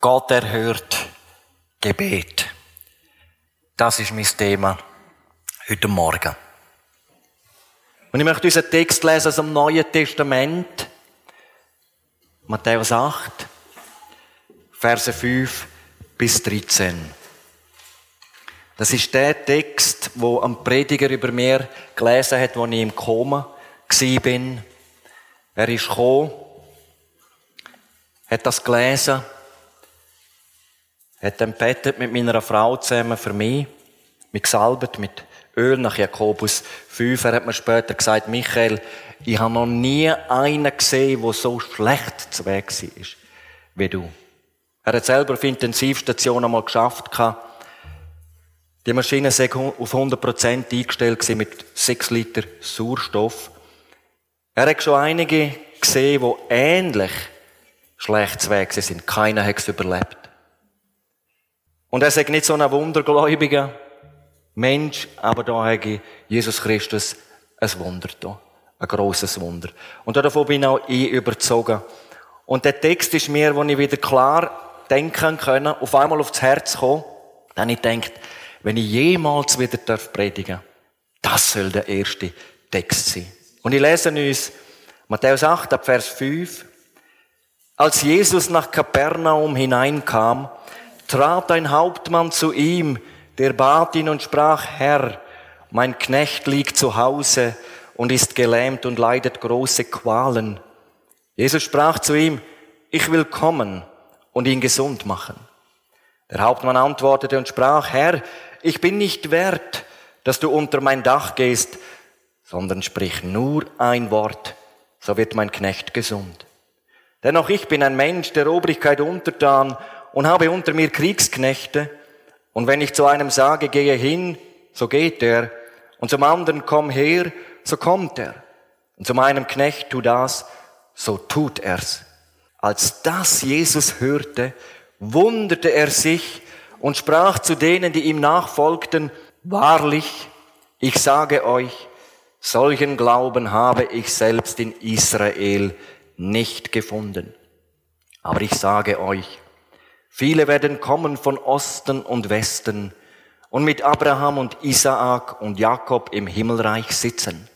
Gott erhört Gebet. Das ist mein Thema heute Morgen. Und ich möchte unseren Text lesen aus dem Neuen Testament. Matthäus 8, Verse 5 bis 13. Das ist der Text, wo ein Prediger über mir gelesen hat, als ich im Koma bin. Er ist gekommen, hat das gelesen, hat dann betet mit meiner Frau zusammen für mich, mit gesalbt, mit Öl nach Jakobus 5. Er hat mir später gesagt, Michael, ich habe noch nie einen gesehen, der so schlecht zu Weg war, wie du. Er hat selber auf Intensivstation einmal geschafft. Die Maschine war auf 100% eingestellt mit 6 Liter Sauerstoff. Er hat schon einige gesehen, die ähnlich schlecht zu Weg sind. Keiner hat es überlebt. Und er sagt nicht so ein wundergläubiger Mensch, aber da habe Jesus Christus ein Wunder da. Ein grosses Wunder. Und davon bin auch ich überzogen. Und der Text ist mir, wo ich wieder klar denken können, auf einmal aufs Herz kommen, dann ich denkt, wenn ich jemals wieder predigen darf das soll der erste Text sein. Und ich lese uns Matthäus 8, ab Vers 5. Als Jesus nach Kapernaum hineinkam, trat ein Hauptmann zu ihm, der bat ihn und sprach, Herr, mein Knecht liegt zu Hause und ist gelähmt und leidet große Qualen. Jesus sprach zu ihm, ich will kommen und ihn gesund machen. Der Hauptmann antwortete und sprach, Herr, ich bin nicht wert, dass du unter mein Dach gehst, sondern sprich nur ein Wort, so wird mein Knecht gesund. Denn auch ich bin ein Mensch der Obrigkeit untertan und habe unter mir Kriegsknechte. Und wenn ich zu einem sage, gehe hin, so geht er. Und zum anderen, komm her, so kommt er. Und zu meinem Knecht, tu das, so tut er's. Als das Jesus hörte, wunderte er sich und sprach zu denen, die ihm nachfolgten, wahrlich, ich sage euch, solchen Glauben habe ich selbst in Israel nicht gefunden. Aber ich sage euch, viele werden kommen von Osten und Westen und mit Abraham und Isaak und Jakob im Himmelreich sitzen.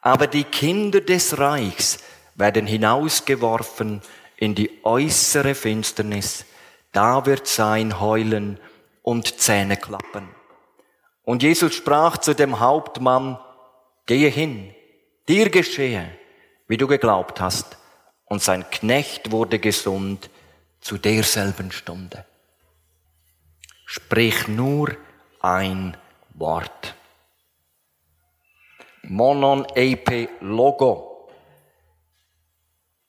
Aber die Kinder des Reichs werden hinausgeworfen in die äußere Finsternis da wird sein Heulen und Zähne klappen. Und Jesus sprach zu dem Hauptmann, gehe hin, dir geschehe, wie du geglaubt hast. Und sein Knecht wurde gesund zu derselben Stunde. Sprich nur ein Wort. Monon epe logo.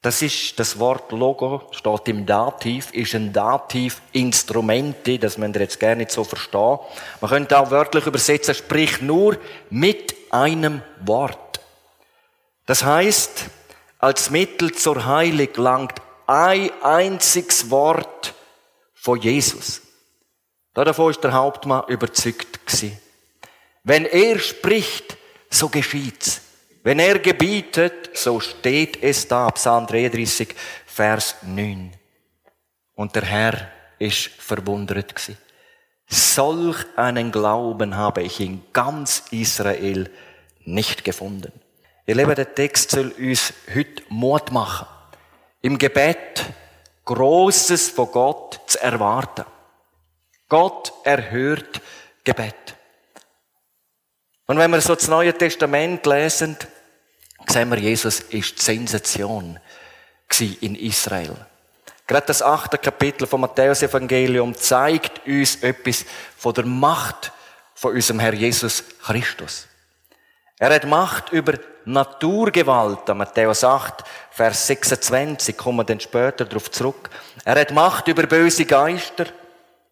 Das ist das Wort Logo, steht im Dativ, ist ein Dativ Instrumente, das man jetzt gerne nicht so verstehen. Man könnte auch wörtlich übersetzen, sprich nur mit einem Wort. Das heißt, als Mittel zur Heilung langt ein einziges Wort von Jesus. Davon ist der Hauptmann überzeugt. Wenn er spricht, so geschieht's. Wenn er gebietet, so steht es da, Psalm 33, Vers 9. Und der Herr ist verwundert gewesen. Solch einen Glauben habe ich in ganz Israel nicht gefunden. Ihr Lieben, der Text soll uns heute Mut machen, im Gebet Großes von Gott zu erwarten. Gott erhört Gebet. Und wenn wir so das Neue Testament lesen, sehen wir, Jesus ist die Sensation in Israel. Gerade das achte Kapitel vom Matthäus-Evangelium zeigt uns etwas von der Macht von unserem Herr Jesus Christus. Er hat Macht über Naturgewalt, Matthäus 8, Vers 26, kommen wir dann später darauf zurück. Er hat Macht über böse Geister,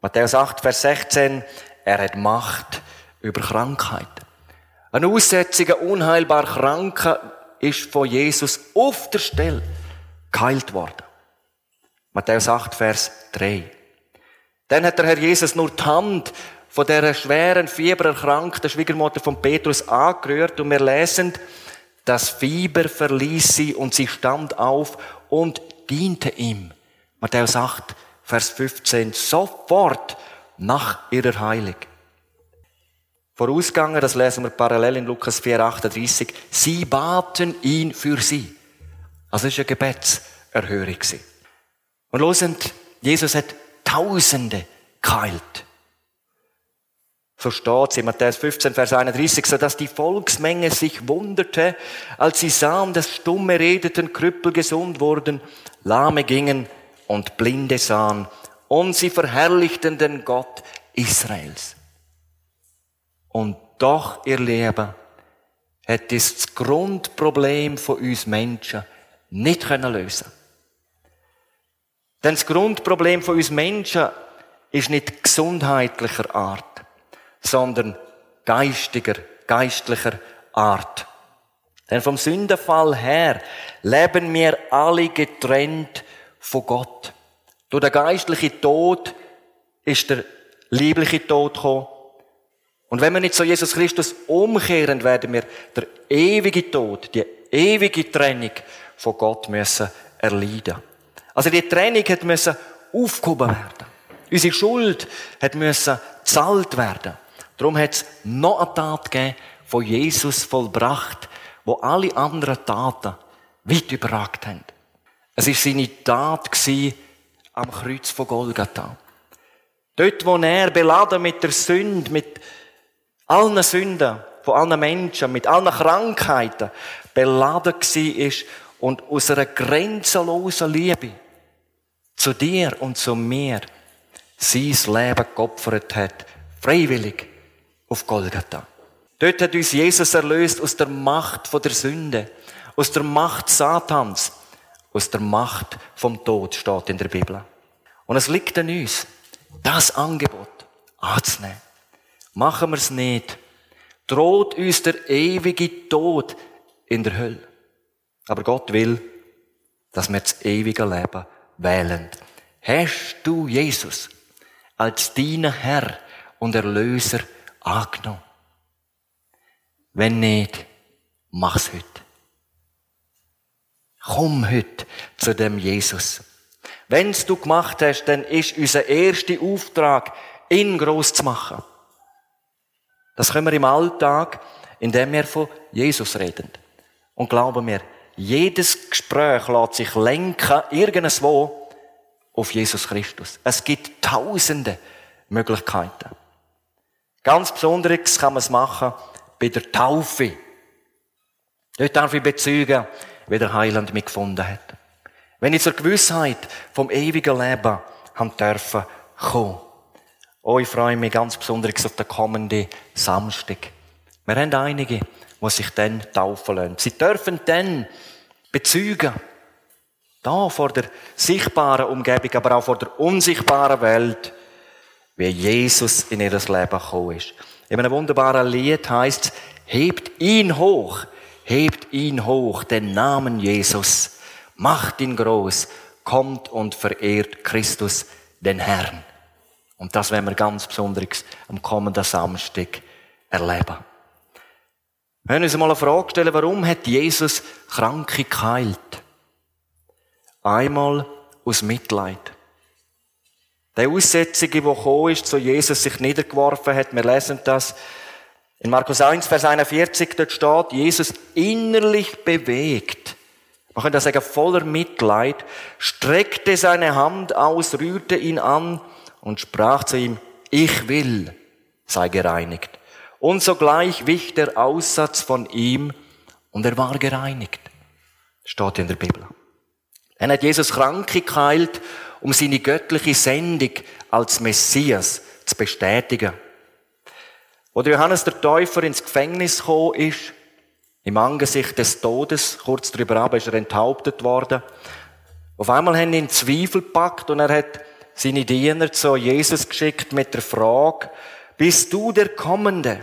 Matthäus 8, Vers 16. Er hat Macht über Krankheiten. Ein aussätziger, unheilbar Kranker ist von Jesus auf der Stelle geheilt worden. Matthäus 8, Vers 3. Dann hat der Herr Jesus nur die Hand von der schweren, fiebererkrankten Schwiegermutter von Petrus angerührt und wir lesen, das Fieber verließ sie und sie stand auf und diente ihm. Matthäus 8, Vers 15, sofort nach ihrer Heilung. Vorausgegangen, das lesen wir parallel in Lukas 4, 38, sie baten ihn für sie. Also es war eine Gebetserhörung. Und losend, Jesus hat Tausende geheilt. So steht es in Matthäus 15, Vers 31, so dass die Volksmenge sich wunderte, als sie sahen, dass stumme redeten, Krüppel gesund wurden, Lahme gingen und Blinde sahen, und sie verherrlichten den Gott Israels. Und doch, ihr Leben, hat das Grundproblem von uns Menschen nicht können lösen. Denn das Grundproblem von uns Menschen ist nicht gesundheitlicher Art sondern geistiger, geistlicher Art. Denn vom Sündenfall her leben wir alle getrennt von Gott. Durch den geistlichen Tod ist der liebliche Tod gekommen. Und wenn wir nicht zu Jesus Christus umkehren, werden wir der ewige Tod, die ewige Trennung von Gott müssen erleiden. Also die Trennung hat müssen aufgehoben werden. Unsere Schuld hat müssen zahlt werden. Darum hat es noch eine Tat gegeben, von Jesus vollbracht, wo alle anderen Taten weit überragt haben. Es war seine Tat am Kreuz von Golgatha. Dort, wo er beladen mit der Sünde, mit allen Sünden von allen Menschen, mit allen Krankheiten beladen war und aus einer grenzenlosen Liebe zu dir und zu mir sein Leben geopfert hat, freiwillig auf Golgatha. Dort hat uns Jesus erlöst aus der Macht von der Sünde, aus der Macht Satans, aus der Macht vom Tod, steht in der Bibel. Und es liegt an uns, das Angebot anzunehmen. Machen wir es nicht, droht uns der ewige Tod in der Hölle. Aber Gott will, dass wir das ewige Leben wählen. Hast du Jesus als deinen Herr und Erlöser angenommen? Wenn nicht, mach's heute. Komm heute zu dem Jesus. Wenn's du gemacht hast, dann ist unser erster Auftrag, ihn groß zu machen. Das können wir im Alltag, indem wir von Jesus reden. Und glauben mir, jedes Gespräch lässt sich lenken, irgendwo, auf Jesus Christus. Es gibt tausende Möglichkeiten. Ganz Besonderes kann man es machen bei der Taufe. Dort darf ich bezeugen, wie der Heiland mich gefunden hat. Wenn ich zur Gewissheit vom ewigen Leben haben dürfen kommen. Oh, ich freue mich ganz besonders auf den kommenden Samstag. Wir haben einige, die sich dann taufen lassen. Sie dürfen dann bezeugen, da vor der sichtbaren Umgebung, aber auch vor der unsichtbaren Welt, wie Jesus in ihr Leben gekommen ist. In einem wunderbaren Lied heißt hebt ihn hoch, hebt ihn hoch, den Namen Jesus, macht ihn groß, kommt und verehrt Christus, den Herrn. Und das werden wir ganz besonders am kommenden Samstag erleben. Wir können uns mal eine Frage stellen, warum hat Jesus Kranke geheilt? Einmal aus Mitleid. Der Aussätzige, der gekommen ist, zu Jesus sich niedergeworfen hat, wir lesen das in Markus 1, Vers 41, dort steht, Jesus innerlich bewegt, man könnte sagen voller Mitleid, streckte seine Hand aus, rührte ihn an und sprach zu ihm, ich will, sei gereinigt. Und sogleich wich der Aussatz von ihm und er war gereinigt. Steht in der Bibel. Dann hat Jesus Kranke geheilt um seine göttliche Sendung als Messias zu bestätigen. Wo Johannes der Täufer ins Gefängnis gekommen ist, im Angesicht des Todes, kurz darüber ab, ist er enthauptet worden. Auf einmal haben ihn Zweifel gepackt und er hat seine Diener zu Jesus geschickt mit der Frage, bist du der Kommende?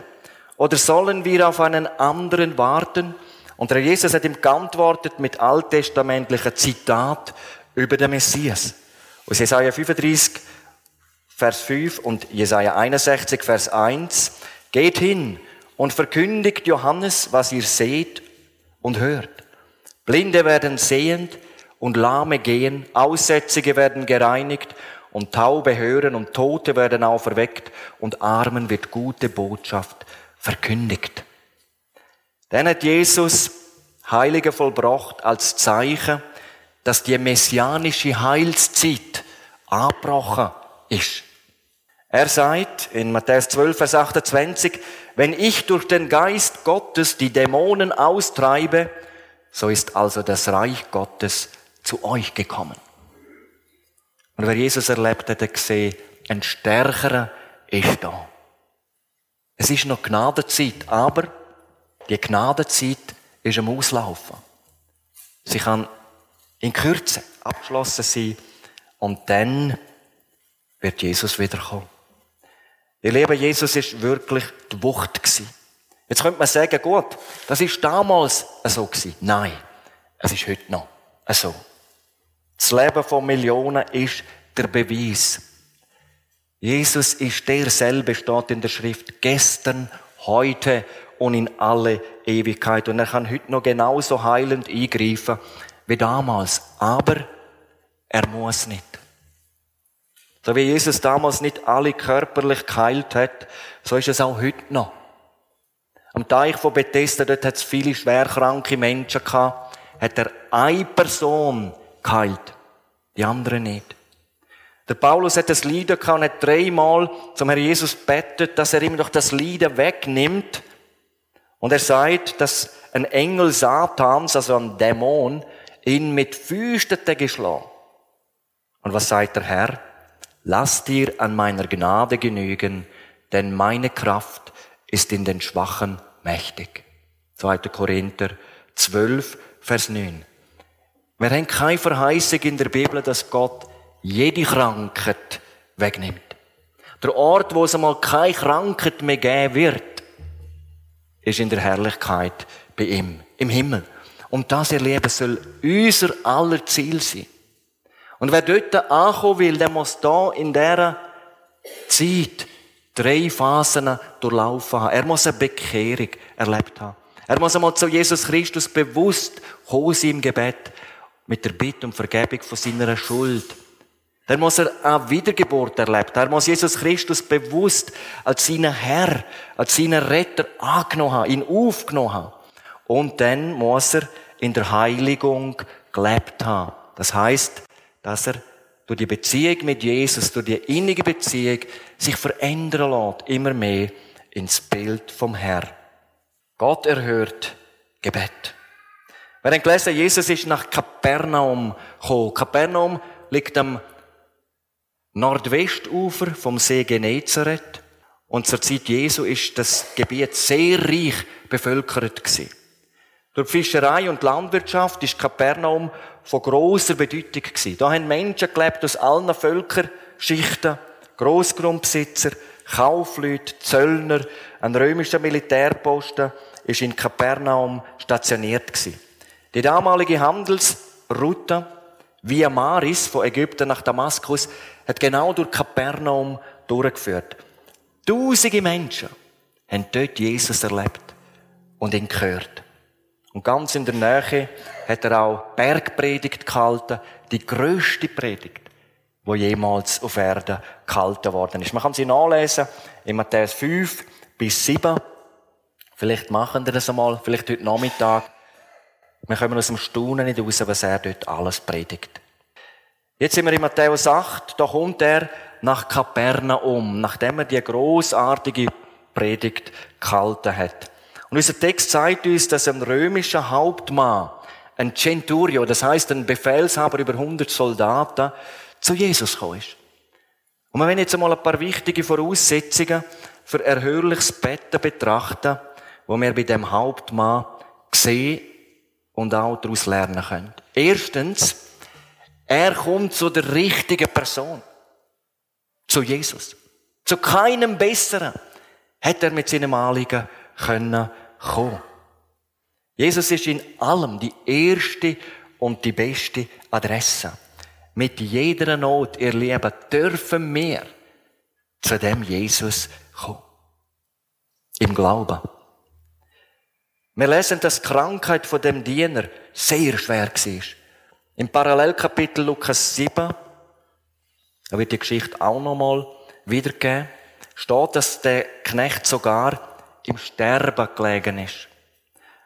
Oder sollen wir auf einen anderen warten? Und der Jesus hat ihm geantwortet mit alttestamentlichen Zitat über den Messias. Aus Jesaja 35, Vers 5 und Jesaja 61, Vers 1. Geht hin und verkündigt Johannes, was ihr seht und hört. Blinde werden sehend und Lahme gehen, Aussätzige werden gereinigt und Taube hören und Tote werden auferweckt und Armen wird gute Botschaft verkündigt. Dann hat Jesus Heilige vollbracht als Zeichen, dass die messianische Heilszeit abgebrochen ist. Er sagt in Matthäus 12, Vers 28, wenn ich durch den Geist Gottes die Dämonen austreibe, so ist also das Reich Gottes zu euch gekommen. Und wer Jesus erlebt hat, hat gesehen, ein Stärkerer ist da. Es ist noch Gnadenzeit, aber die Gnadenzeit ist am Auslaufen. Sie kann in Kürze abgeschlossen sein und dann wird Jesus wiederkommen. Ihr Lieben, Jesus ist wirklich die Wucht gewesen. Jetzt könnte man sagen, gut, das ist damals so gewesen. Nein, es ist heute noch so. Das Leben von Millionen ist der Beweis. Jesus ist derselbe, steht in der Schrift, gestern, heute und in alle Ewigkeit. Und er kann heute noch genauso heilend eingreifen wie damals. Aber er muss nicht. So wie Jesus damals nicht alle körperlich geheilt hat, so ist es auch heute noch. Am Teich von Bethesda, dort hat es viele schwerkranke Menschen gehabt, hat er eine Person geheilt, die andere nicht. Der Paulus hat das Leiden gehabt und hat dreimal zum Herrn Jesus bettet, dass er ihm doch das Leiden wegnimmt. Und er sagt, dass ein Engel Satans, also ein Dämon, ihn mit Füßen geschlagen. Und was sagt der Herr? Lass dir an meiner Gnade genügen, denn meine Kraft ist in den Schwachen mächtig. 2. Korinther 12, Vers 9. Wir haben keine Verheißung in der Bibel, dass Gott jede Krankheit wegnimmt. Der Ort, wo es einmal keine Krankheit mehr geben wird, ist in der Herrlichkeit bei ihm, im Himmel. Und das Erleben soll unser aller Ziel sein. Und wer dort ankommen will, der muss da in dieser Zeit drei Phasen durchlaufen haben. Er muss eine Bekehrung erlebt haben. Er muss einmal zu Jesus Christus bewusst kommen im Gebet mit der Bitte um Vergebung von seiner Schuld. Dann muss er eine Wiedergeburt erlebt. Er muss Jesus Christus bewusst als seinen Herr, als seinen Retter angenommen haben, ihn aufgenommen haben. Und dann muss er in der Heiligung gelebt haben. Das heißt, dass er durch die Beziehung mit Jesus, durch die innige Beziehung sich verändern lässt, immer mehr ins Bild vom Herr. Gott erhört Gebet. Wir haben gelesen, Jesus ist nach Kapernaum gekommen. Kapernaum liegt am Nordwestufer vom See Genezareth. Und zur Zeit Jesu ist das Gebiet sehr reich bevölkert gewesen. Durch Fischerei und Landwirtschaft ist Kapernaum von großer Bedeutung gewesen. Da haben Menschen gelebt aus allen Völkerschichten, Großgrundbesitzer, Kaufleute, Zöllner, ein römischer Militärposten ist in Kapernaum stationiert gewesen. Die damalige Handelsroute Via Maris von Ägypten nach Damaskus hat genau durch Kapernaum durchgeführt. Tausende Menschen haben dort Jesus erlebt und ihn gehört. Und ganz in der Nähe hat er auch Bergpredigt gehalten, die größte Predigt, wo jemals auf Erden gehalten worden ist. Man kann sie nachlesen in Matthäus 5 bis 7. Vielleicht machen wir das einmal, vielleicht heute Nachmittag. Wir kommen aus dem Staunen nicht raus, was er dort alles predigt. Jetzt sind wir in Matthäus 8, da kommt er nach Kapernaum, nachdem er die großartige Predigt gehalten hat. Und unser Text zeigt uns, dass ein römischer Hauptmann, ein Centurio, das heißt ein Befehlshaber über 100 Soldaten, zu Jesus gekommen ist. Und wir werden jetzt einmal ein paar wichtige Voraussetzungen für erhörliches Betten betrachten, wo wir bei dem Hauptmann sehen und auch daraus lernen können. Erstens, er kommt zu der richtigen Person. Zu Jesus. Zu keinem Besseren hätte er mit seinem Anliegen können kommen. Jesus ist in allem die erste und die beste Adresse. Mit jeder Not ihr Leben dürfen wir zu dem Jesus kommen. Im Glauben. Wir lesen, dass die Krankheit von dem Diener sehr schwer war. Im Parallelkapitel Lukas 7, Er wird die Geschichte auch nochmal wiedergeben. Steht, dass der Knecht sogar im Sterben gelegen ist.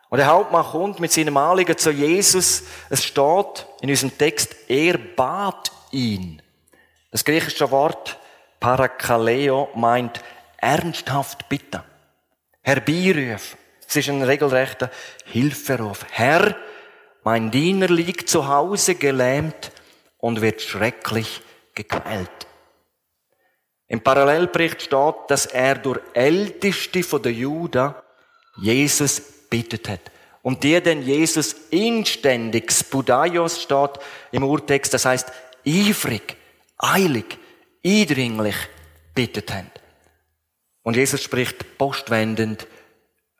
Und der Hauptmann kommt mit seinem Anliegen zu Jesus. Es steht in unserem Text, er bat ihn. Das griechische Wort Parakaleo meint ernsthaft bitten, herbeirufen. Es ist ein regelrechter Hilferuf. Herr, mein Diener liegt zu Hause gelähmt und wird schrecklich gequält. Im Parallelbericht steht, dass er durch Älteste von der Juden Jesus bittet hat. Und die denn Jesus inständig, Spudaios steht im Urtext, das heißt ivrig, eilig, eindringlich bittet haben. Und Jesus spricht postwendend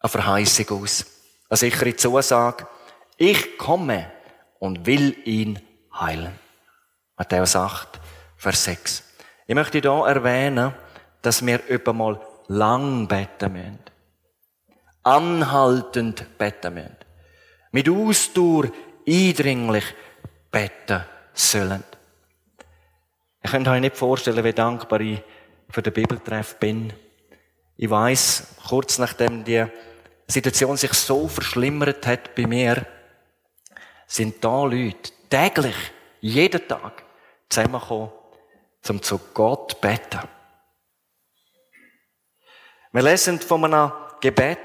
eine Verheißung aus. Eine sichere Zusage. Ich komme und will ihn heilen. Matthäus 8, Vers 6. Ich möchte hier erwähnen, dass wir über mal lang beten müssen. Anhaltend beten müssen. Mit Ausdauer eindringlich beten sollen. Ich könnte euch nicht vorstellen, wie dankbar ich für den Bibeltreff bin. Ich weiß, kurz nachdem die Situation sich so verschlimmert hat bei mir, sind da Leute täglich, jeden Tag zusammengekommen, um zu Gott beten. Wir lesen von einem Gebet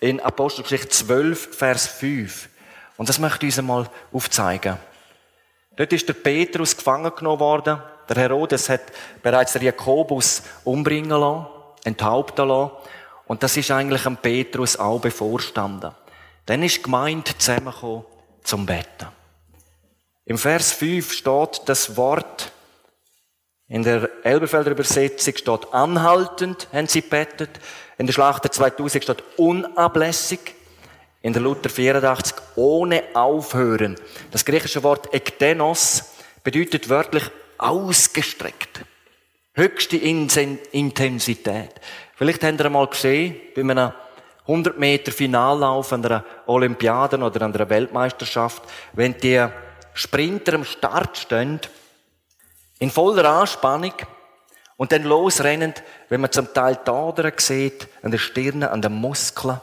in Apostelgeschichte 12, Vers 5. Und das möchte ich uns einmal aufzeigen. Dort ist der Petrus gefangen genommen worden. Der Herodes hat bereits den Jakobus umbringen lassen, enthaupten lassen. Und das ist eigentlich am Petrus auch bevorstanden. Dann ist die Gemeinde zusammengekommen zum Betten. Im Vers 5 steht das Wort, in der Elberfelder Übersetzung steht anhaltend, haben sie bettet. In der Schlachter 2000 steht unablässig. In der Luther 84 ohne aufhören. Das griechische Wort ektenos bedeutet wörtlich ausgestreckt. Höchste Intensität. Vielleicht habt ihr einmal gesehen, bei einem 100 Meter Finallauf an einer Olympiade oder an einer Weltmeisterschaft, wenn die Sprinter am Start stehen, in voller Anspannung und dann losrennen, wenn man zum Teil die Adern sieht, an der Stirn, an den Muskeln.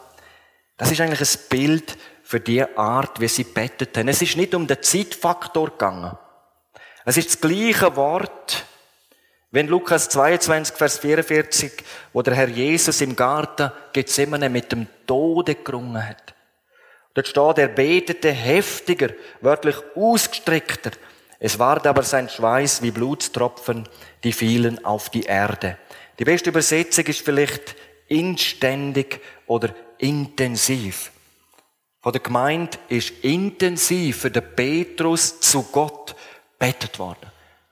Das ist eigentlich ein Bild für die Art, wie sie bettet haben. Es ist nicht um den Zeitfaktor gegangen. Es ist das gleiche Wort, wenn Lukas 22, Vers 44, wo der Herr Jesus im Garten Gethsemane mit dem Tode gerungen hat. Dort steht, er betete heftiger, wörtlich ausgestreckter. Es ward aber sein Schweiß wie Blutstropfen, die fielen auf die Erde. Die beste Übersetzung ist vielleicht inständig oder intensiv. Von der Gemeinde ist intensiv für den Petrus zu Gott betet worden.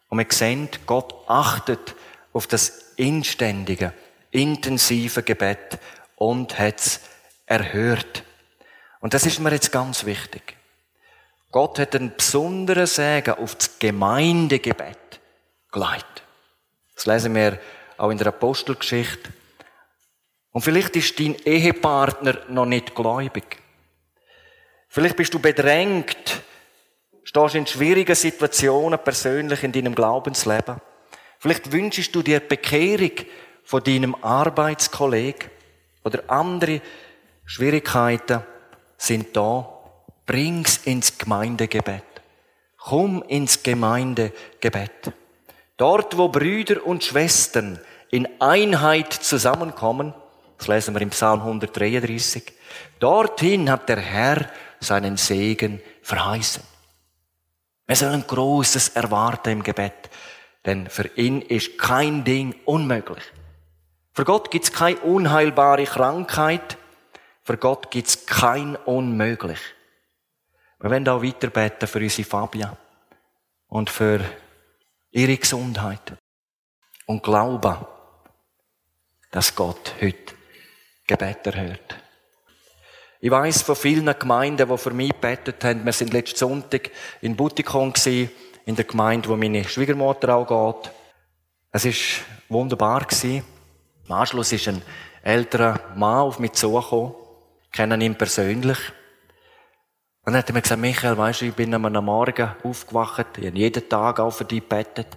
Und wir sehen, Gott achtet auf das inständige, intensive Gebet und hat es erhört. Und das ist mir jetzt ganz wichtig. Gott hat einen besonderen Segen auf das Gemeindegebet geleitet. Das lesen wir auch in der Apostelgeschichte. Und vielleicht ist dein Ehepartner noch nicht gläubig. Vielleicht bist du bedrängt, stehst in schwierigen Situationen persönlich in deinem Glaubensleben. Vielleicht wünschst du dir Bekehrung von deinem Arbeitskollegen oder andere Schwierigkeiten sind da. Bring's ins Gemeindegebet. Komm ins Gemeindegebet. Dort, wo Brüder und Schwestern in Einheit zusammenkommen, das lesen wir im Psalm 133. Dorthin hat der Herr seinen Segen verheißen. Wir sollen Großes erwarten im Gebet, denn für ihn ist kein Ding unmöglich. Für Gott gibt's keine unheilbare Krankheit, für Gott gibt's kein Unmöglich. Wir werden auch weiter beten für unsere Fabia und für ihre Gesundheit und glauben, dass Gott heute Gebet erhört. Ich weiß von vielen Gemeinden, die für mich gebetet haben. Wir sind letzten Sonntag in Butikon in der Gemeinde, wo meine Schwiegermutter auch geht. Es ist wunderbar. Im Anschluss ist ein älterer Mann auf mich zugekommen. Ich kenne ihn persönlich. Und dann hat er mir gesagt, Michael, weisst du, ich bin am Morgen aufgewacht. Ich habe jeden Tag auch für dich gebetet.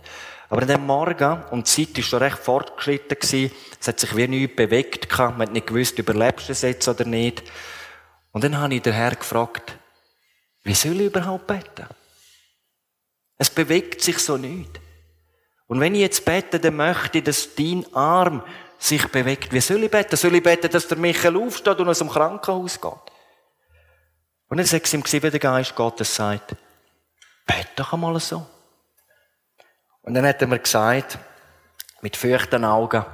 Aber an dem Morgen, und die Zeit war schon recht fortgeschritten, es hat sich wie nichts bewegt, man hat nicht gewusst, überlebst du es jetzt oder nicht. Und dann habe ich den Herr gefragt, wie soll ich überhaupt beten? Es bewegt sich so nicht. Und wenn ich jetzt bete, dann möchte ich, dass dein Arm sich bewegt. Wie soll ich beten? Soll ich beten, dass der Michael aufsteht und aus dem Krankenhaus geht? Und dann sagt es ihm, wie der Geist Gottes sagt, bete doch einmal so. Und dann hat er mir gesagt, mit feuchten Augen,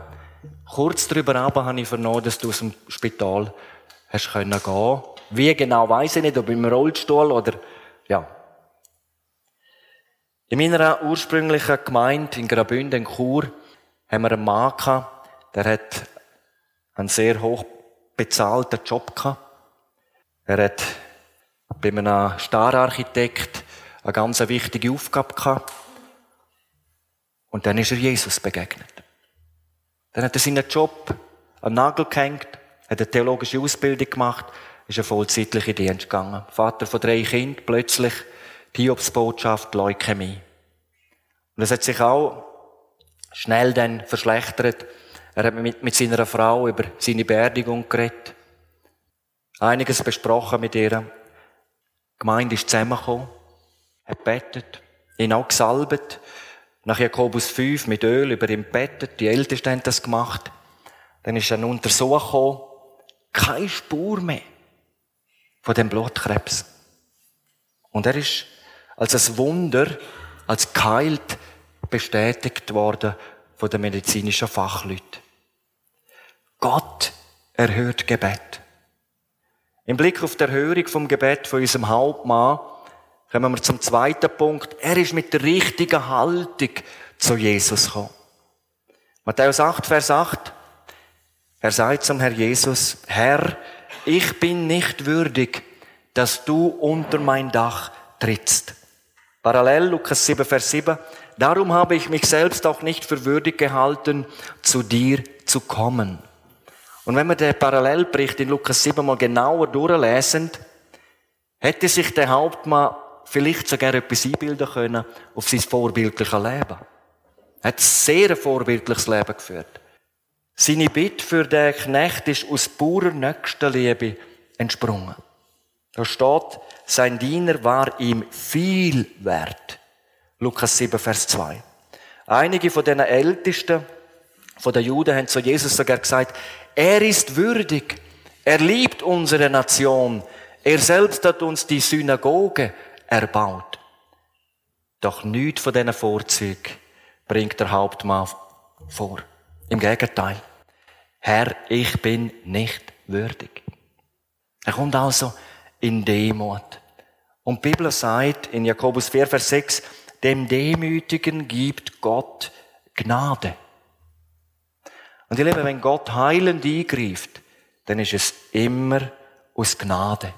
kurz darüber aber habe ich vernommen, dass du aus dem Spital hast können. Wie genau weiß ich nicht, ob im Rollstuhl oder, ja. In meiner ursprünglichen Gemeinde in Graubünden, in Chur, haben wir einen Mann gehabt, der hat einen sehr hoch bezahlten Job gehabt. Er hat bei einem Stararchitekt eine ganz wichtige Aufgabe gehabt. Und dann ist er Jesus begegnet. Dann hat er seinen Job am Nagel gehängt, hat eine theologische Ausbildung gemacht, ist eine vollzeitliche Dienst gegangen. Vater von drei Kindern, plötzlich die Hiobsbotschaft, Leukämie. Und es hat sich auch schnell dann verschlechtert. Er hat mit, mit seiner Frau über seine Beerdigung geredet. Einiges besprochen mit ihr. Die Gemeinde ist zusammengekommen, hat betet, ihn auch gesalbt, nach Jakobus 5 mit Öl über ihm bettet. Die Ältesten haben das gemacht. Dann ist ein Untersuch gekommen. Keine Spur mehr von dem Blutkrebs. Und er ist als ein Wunder, als geheilt bestätigt worden von den medizinischen Fachleuten. Gott erhört Gebet. Im Blick auf die Erhörung vom Gebet von unserem Hauptmann Kommen wir zum zweiten Punkt. Er ist mit der richtigen Haltung zu Jesus gekommen. Matthäus 8, Vers 8. Er sagt zum Herr Jesus, Herr, ich bin nicht würdig, dass du unter mein Dach trittst. Parallel Lukas 7, Vers 7. Darum habe ich mich selbst auch nicht für würdig gehalten, zu dir zu kommen. Und wenn wir den Parallelbericht in Lukas 7 mal genauer durchlesen, hätte sich der Hauptmann vielleicht sogar etwas einbilden können auf sein vorbildliches Leben. Er hat sehr ein vorbildliches Leben geführt. Seine Bitte für den Knecht ist aus purer Nächstenliebe entsprungen. Da steht, sein Diener war ihm viel wert. Lukas 7, Vers 2. Einige von den Ältesten von den Juden haben zu Jesus sogar gesagt, er ist würdig, er liebt unsere Nation, er selbst hat uns die Synagoge erbaut. Doch nichts von diesen Vorzügen bringt der Hauptmann vor. Im Gegenteil. Herr, ich bin nicht würdig. Er kommt also in Demut. Und die Bibel sagt in Jakobus 4, Vers 6, dem Demütigen gibt Gott Gnade. Und ihr Lieben, wenn Gott heilend eingreift, dann ist es immer aus Gnade.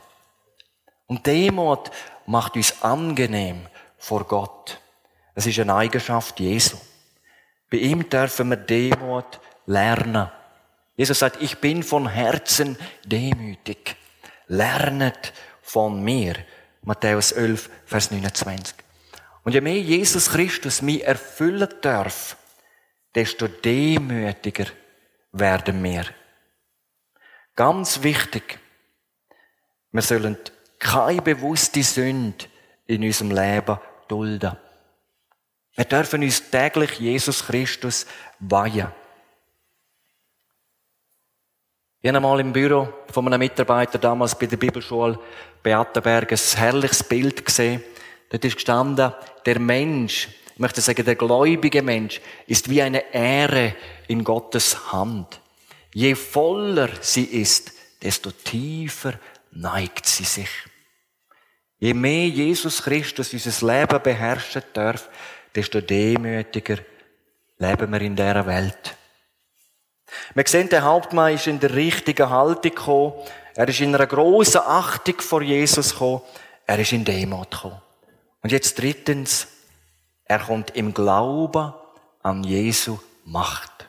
Und Demut macht uns angenehm vor Gott. Es ist eine Eigenschaft Jesu. Bei ihm dürfen wir Demut lernen. Jesus sagt, ich bin von Herzen demütig. Lernet von mir. Matthäus 11, Vers 29. Und je mehr Jesus Christus mich erfüllen darf, desto demütiger werden wir. Ganz wichtig, wir sollen keine bewusste Sünde in unserem Leben dulden. Wir dürfen uns täglich Jesus Christus weihen. Ich habe einmal im Büro von einem Mitarbeiter damals bei der Bibelschule Beatenberg ein herrliches Bild gesehen. Dort ist gestanden, der Mensch, ich möchte sagen, der gläubige Mensch ist wie eine Ehre in Gottes Hand. Je voller sie ist, desto tiefer neigt sie sich. Je mehr Jesus Christus unser Leben beherrschen darf, desto demütiger leben wir in dieser Welt. Wir sehen, der Hauptmann ist in der richtigen Haltung gekommen. Er ist in einer grossen Achtung vor Jesus gekommen. Er ist in Demut gekommen. Und jetzt drittens, er kommt im Glauben an Jesu Macht.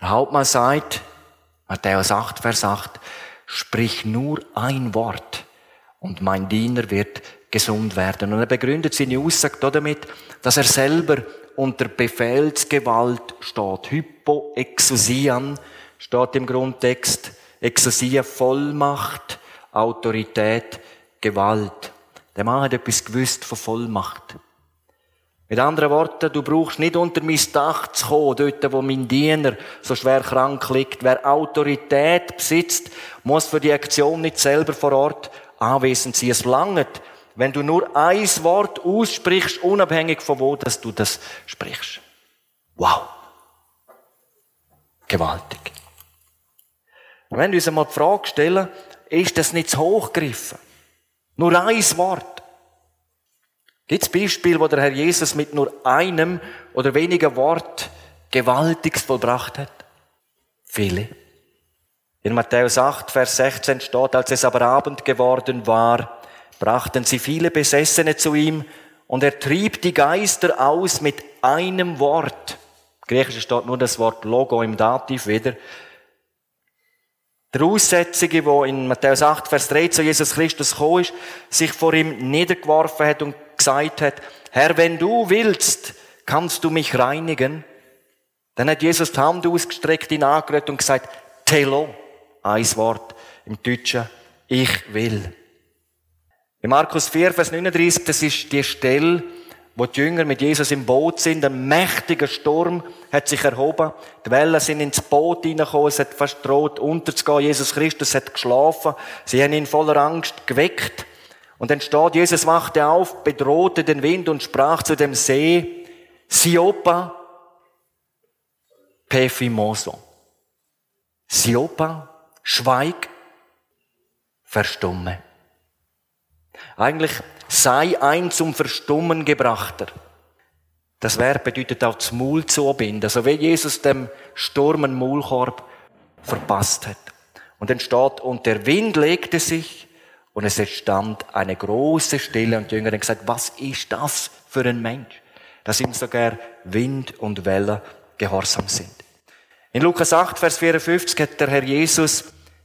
Der Hauptmann sagt, Matthäus 8, Vers 8, sprich nur ein Wort und mein Diener wird gesund werden. Und er begründet seine Aussage damit, dass er selber unter Befehlsgewalt steht. Hypoexousian steht im Grundtext. Exousia, Vollmacht, Autorität, Gewalt. Der Mann hat etwas gewusst von Vollmacht. Mit anderen Worten, du brauchst nicht unter mein Dach zu kommen, dort, wo mein Diener so schwer krank liegt. Wer Autorität besitzt, muss für die Aktion nicht selber vor Ort anwesend sein. Es langt, wenn du nur ein Wort aussprichst, unabhängig von wo, dass du das sprichst. Wow. Gewaltig. Wenn wir uns einmal die Frage stellen, ist das nicht zu hochgegriffen? Nur ein Wort. Gibt es Beispiele, wo der Herr Jesus mit nur einem oder wenigen Wort Gewaltiges vollbracht hat? Viele. In Matthäus 8, Vers 16 steht, als es aber Abend geworden war, brachten sie viele Besessene zu ihm und er trieb die Geister aus mit einem Wort. Im Griechischen steht nur das Wort Logo im Dativ wieder. Der Aussätzige, der in Matthäus 8, Vers 3 zu Jesus Christus gekommen ist, sich vor ihm niedergeworfen hat und gesagt hat, Herr, wenn du willst, kannst du mich reinigen. Dann hat Jesus die Hand ausgestreckt, ihn angerührt und gesagt, Telo, ein Wort im Deutschen, ich will. In Markus 4, Vers 39, das ist die Stelle, wo die Jünger mit Jesus im Boot sind. Ein mächtiger Sturm hat sich erhoben. Die Wellen sind ins Boot hineingekommen. Es hat fast droht unterzugehen. Jesus Christus hat geschlafen. Sie haben ihn voller Angst geweckt. Und dann steht, Jesus wachte auf, bedrohte den Wind und sprach zu dem See, Siopa, Pefimoso. Siopa, schweig, verstumme. Eigentlich sei ein zum Verstummen gebrachter. Das Verb bedeutet auch das Maul zubinden. Also wie Jesus dem Sturm einen Maulkorb verpasst hat. Und dann steht, und der Wind legte sich und es entstand eine große Stille und die Jünger haben gesagt, was ist das für ein Mensch, dass ihm sogar Wind und Wellen gehorsam sind. In Lukas 8, Vers 54 hat der Herr Jesus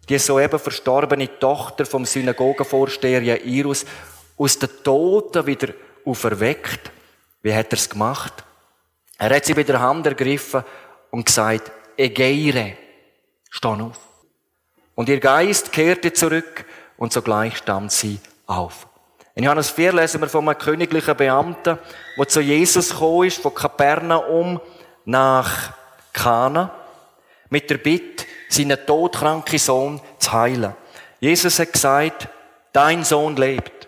die soeben verstorbene Tochter vom Synagogenvorsteher Jairus aus den Toten wieder auferweckt. Wie hat er es gemacht? Er hat sie bei der Hand ergriffen und gesagt, Egeire, steh auf. Und ihr Geist kehrte zurück und sogleich stand sie auf. In Johannes 4 lesen wir von einem königlichen Beamten, der zu Jesus gekommen ist, von Kapernaum nach Kana, mit der Bitte, seinen todkranken Sohn zu heilen. Jesus hat gesagt, dein Sohn lebt.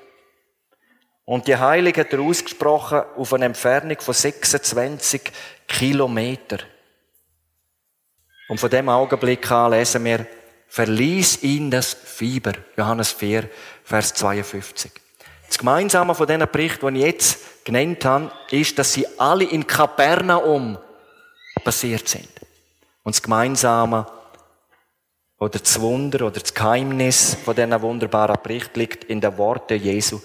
Und die Heilige hat er ausgesprochen auf eine Entfernung von 26 Kilometer. Und von dem Augenblick an lesen wir, verließ ihn das Fieber. Johannes 4, Vers 52. Das Gemeinsame von diesen Berichten, die ich jetzt genannt habe, ist, dass sie alle in Kapernaum passiert sind. Und das Gemeinsame oder das Wunder oder das Geheimnis von diesen wunderbaren Bericht liegt in den Worten Jesu.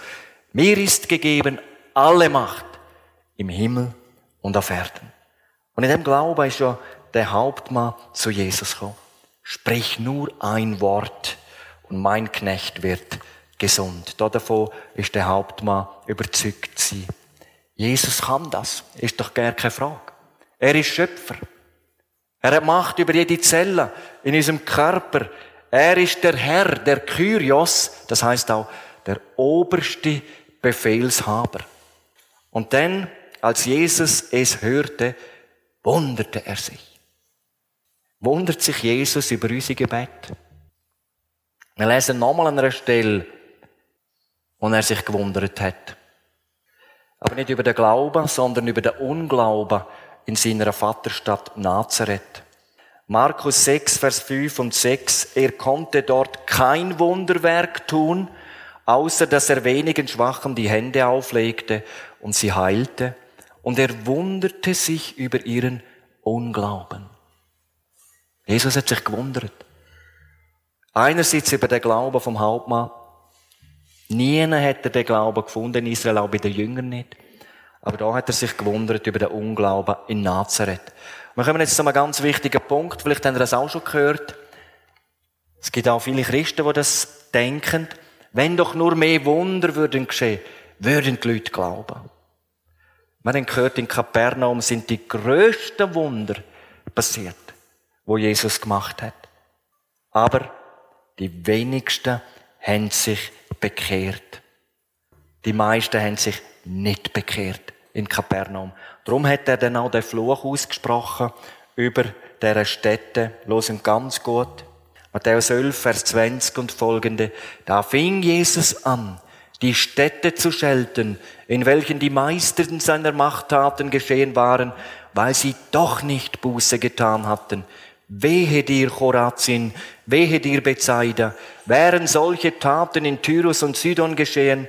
Mir ist gegeben alle Macht im Himmel und auf Erden. Und in dem Glauben ist ja der Hauptmann zu Jesus gekommen. Sprich nur ein Wort und mein Knecht wird gesund. Davon ist der Hauptmann überzeugt sie. Jesus kann das. Ist doch gar keine Frage. Er ist Schöpfer. Er hat Macht über jede Zelle in unserem Körper. Er ist der Herr, der Kyrios, das heißt auch der oberste Befehlshaber. Und dann, als Jesus es hörte, wunderte er sich wundert sich Jesus über unser Gebet. Wir lesen nochmal an einer Stelle, wo er sich gewundert hat. Aber nicht über den Glauben, sondern über den Unglauben in seiner Vaterstadt Nazareth. Markus 6, Vers 5 und 6. Er konnte dort kein Wunderwerk tun, außer dass er wenigen Schwachen die Hände auflegte und sie heilte. Und er wunderte sich über ihren Unglauben. Jesus hat sich gewundert. Einerseits über den Glauben vom Hauptmann. Niemand hat er den Glauben gefunden in Israel, auch bei den Jüngern nicht. Aber da hat er sich gewundert über den Unglauben in Nazareth. Wir kommen jetzt zu einem ganz wichtigen Punkt. Vielleicht haben Sie das auch schon gehört. Es gibt auch viele Christen, die das denken. Wenn doch nur mehr Wunder würden geschehen, würden die Leute glauben. Wir haben gehört, in Kapernaum sind die größten Wunder passiert, wo Jesus gemacht hat. Aber die wenigsten haben sich bekehrt. Die meisten haben sich nicht bekehrt in Kapernaum. Darum hat er dann auch den Fluch ausgesprochen über dieser Städte. Losen ganz gut. Matthäus 11, Vers 20 und folgende. Da fing Jesus an, die Städte zu schelten, in welchen die meisten seiner Machttaten geschehen waren, weil sie doch nicht Buße getan hatten. Wehe dir, Chorazin, wehe dir, Bethsaida, wären solche Taten in Tyrus und Sidon geschehen,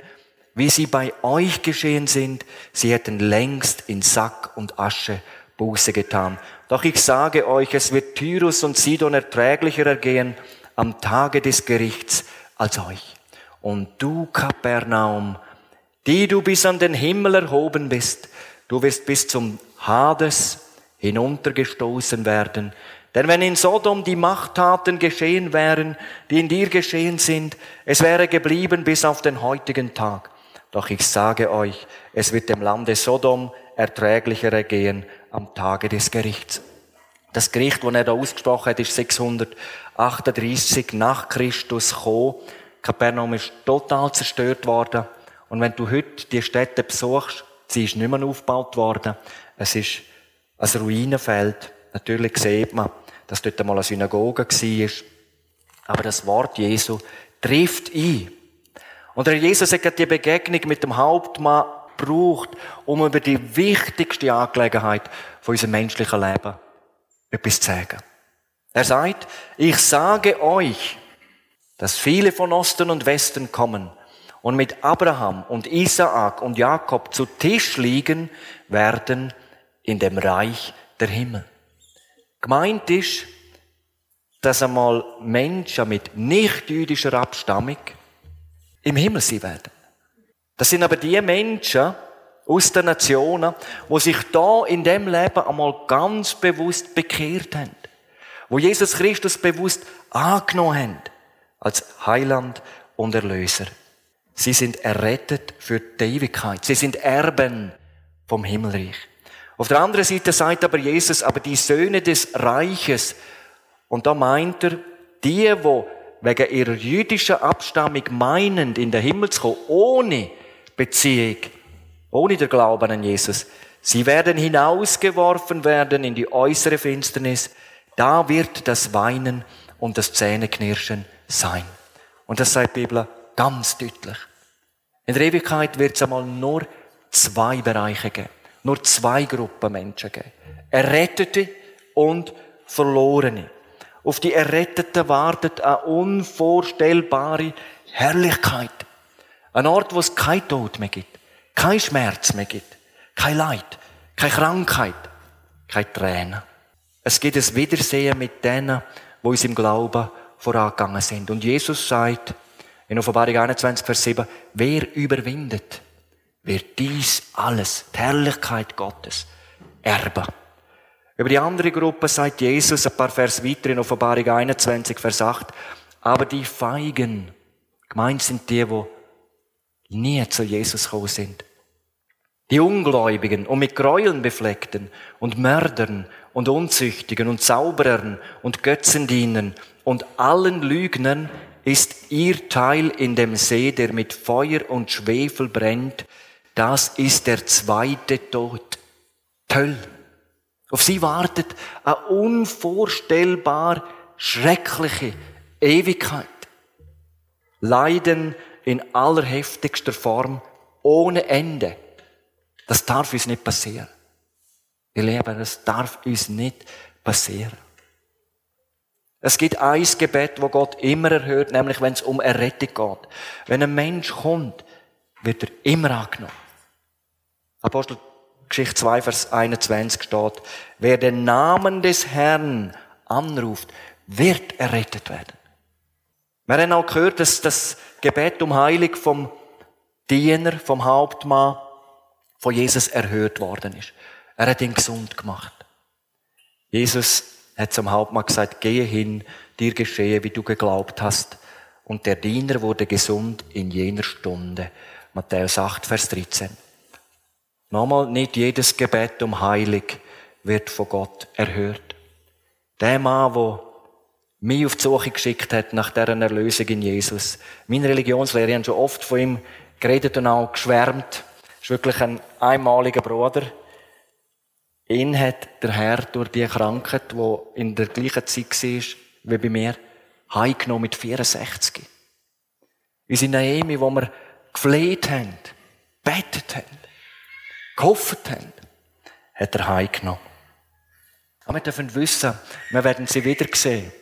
wie sie bei euch geschehen sind, sie hätten längst in Sack und Asche Buße getan. Doch ich sage euch, es wird Tyrus und Sidon erträglicher ergehen am Tage des Gerichts als euch. Und du, Kapernaum, die du bis an den Himmel erhoben bist, du wirst bis zum Hades hinuntergestoßen werden. Denn wenn in Sodom die Machttaten geschehen wären, die in dir geschehen sind, es wäre geblieben bis auf den heutigen Tag. Doch ich sage euch, es wird dem Lande Sodom erträglicher ergehen am Tage des Gerichts. Das Gericht, das er da ausgesprochen hat, ist 638 nach Christus gekommen. Kapernaum ist total zerstört worden. Und wenn du heute die Städte besuchst, sie ist nicht mehr aufgebaut worden. Es ist ein Ruinenfeld. Natürlich sieht man, dass dort einmal eine Synagoge war. Aber das Wort Jesu trifft ein. Und der Jesus hat die Begegnung mit dem Hauptmann gebraucht, um über die wichtigste Angelegenheit von unserem menschlichen Leben etwas zu sagen. Er sagt, ich sage euch, dass viele von Osten und Westen kommen und mit Abraham und Isaak und Jakob zu Tisch liegen werden in dem Reich der Himmel. Gemeint ist, dass einmal Menschen mit nicht-jüdischer Abstammung im Himmel sein werden. Das sind aber die Menschen aus den Nationen, wo sich da in dem Leben einmal ganz bewusst bekehrt haben. Wo Jesus Christus bewusst angenommen haben als Heiland und Erlöser. Sie sind errettet für die Ewigkeit. Sie sind Erben vom Himmelreich. Auf der anderen Seite sagt aber Jesus, aber die Söhne des Reiches, und da meint er, die, wo wegen ihrer jüdischen Abstammung meinend in den Himmel zu kommen, ohne Beziehung, ohne den Glauben an Jesus. Sie werden hinausgeworfen werden in die äußere Finsternis. Da wird das Weinen und das Zähneknirschen sein. Und das sagt die Bibel ganz deutlich. In der Ewigkeit wird es einmal nur zwei Bereiche geben. Nur zwei Gruppen Menschen geben. Errettete und Verlorene. Auf die Erretteten wartet eine unvorstellbare Herrlichkeit. Ein Ort, wo es kein Tod mehr gibt, kein Schmerz mehr gibt, kein Leid, keine Krankheit, keine Tränen. Es gibt ein Wiedersehen mit denen, wo uns im Glauben vorangegangen sind. Und Jesus sagt in Offenbarung 21, Vers 7, wer überwindet, wird dies alles, die Herrlichkeit Gottes, erben. Über die andere Gruppe sagt Jesus ein paar Vers weiter in Offenbarung 21, Vers 8. Aber die Feigen, gemeint sind die, wo nie zu Jesus gekommen sind. Die Ungläubigen und mit Gräueln befleckten und Mördern und Unzüchtigen und Zauberern und Götzendienern und allen Lügnern ist ihr Teil in dem See, der mit Feuer und Schwefel brennt. Das ist der zweite Tod. Töll. Auf sie wartet eine unvorstellbar schreckliche Ewigkeit. Leiden in allerheftigster Form, ohne Ende. Das darf uns nicht passieren. Ihr Lieben, das darf uns nicht passieren. Es gibt ein Gebet, wo Gott immer erhört, nämlich wenn es um Errettung geht. Wenn ein Mensch kommt, wird er immer angenommen. Apostel Geschichte 2, Vers 21 steht, wer den Namen des Herrn anruft, wird errettet werden. Wir haben auch gehört, dass das Gebet um Heilung vom Diener, vom Hauptmann, von Jesus erhört worden ist. Er hat ihn gesund gemacht. Jesus hat zum Hauptmann gesagt, gehe hin, dir geschehe, wie du geglaubt hast. Und der Diener wurde gesund in jener Stunde. Matthäus 8, Vers 13. Nochmal, nicht jedes Gebet um Heilig wird von Gott erhört. Der Mann, der mich auf die Suche geschickt hat nach deren Erlösung in Jesus. Meine Religionslehrer haben schon oft von ihm geredet und auch geschwärmt. Ist wirklich ein einmaliger Bruder. Ihn hat der Herr durch die Krankheit, die in der gleichen Zeit war wie bei mir, heimgenommen mit 64. Unsere Naomi, wo wir gefleht haben, betet haben, gehofft haben, hat er heimgenommen. Aber wir dürfen wissen, wir werden sie wieder sehen.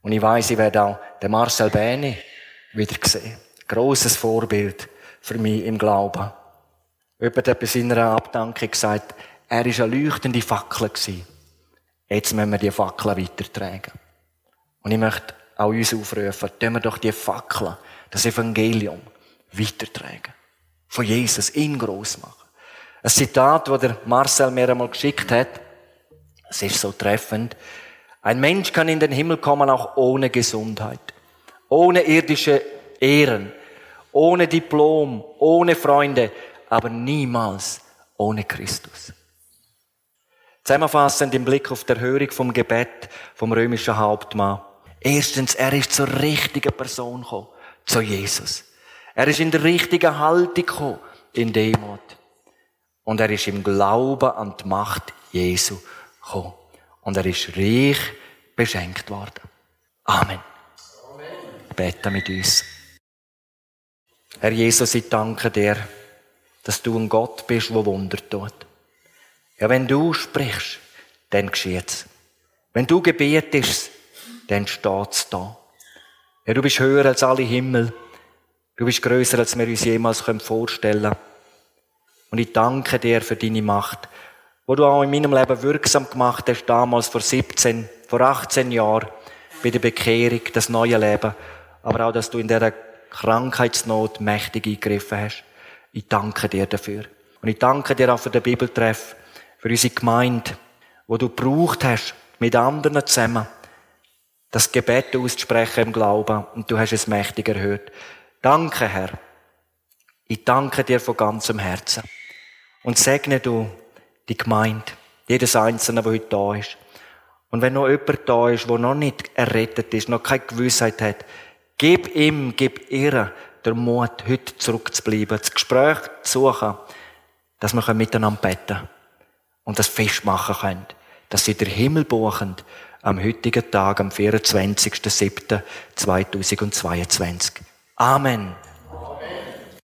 Und ich weiß, ich werde auch den Marcel Bäni wieder sehen. Grosses Vorbild für mich im Glauben. Jemand hat bei seiner Abdankung gesagt, er war eine leuchtende Fackel. Jetzt müssen wir die Fackel weitertragen. Und ich möchte auch uns aufrufen, tun wir doch die Fackel, das Evangelium, weitertragen. Von Jesus, ihn gross machen. Ein Zitat, das der Marcel mir einmal geschickt hat, es ist so treffend. Ein Mensch kann in den Himmel kommen auch ohne Gesundheit, ohne irdische Ehren, ohne Diplom, ohne Freunde, aber niemals ohne Christus. Zusammenfassend im Blick auf die Erhörung vom Gebet vom römischen Hauptmann. Erstens, er ist zur richtigen Person gekommen, zu Jesus. Er ist in der richtigen Haltung gekommen, in Demut. Und er ist im Glauben an die Macht Jesu gekommen. Und er ist reich beschenkt worden. Amen. Amen. Beten mit uns. Herr Jesus, ich danke dir, dass du ein Gott bist, der Wunder tut. Ja, wenn du sprichst, dann geschieht's. Wenn du gebietest, dann steht's da. Ja, du bist höher als alle Himmel. Du bist größer, als wir uns jemals vorstellen können. Und ich danke dir für deine Macht wo du auch in meinem Leben wirksam gemacht hast, damals vor 17, vor 18 Jahren, bei der Bekehrung, das neue Leben, aber auch, dass du in dieser Krankheitsnot mächtig eingegriffen hast. Ich danke dir dafür. Und ich danke dir auch für den Bibeltreff, für unsere Gemeinde, wo du gebraucht hast, mit anderen zusammen, das Gebet auszusprechen im Glauben, und du hast es mächtig erhört. Danke, Herr. Ich danke dir von ganzem Herzen. Und segne du die Gemeinde, jedes Einzelne, der heute da ist. Und wenn noch jemand da ist, der noch nicht errettet ist, noch keine Gewissheit hat, gib ihm, gib ihr den Mut, heute zurückzubleiben, das Gespräch zu suchen, dass wir miteinander beten und das festmachen können, dass sie der Himmel buchen am heutigen Tag, am 24.07.2022. Amen.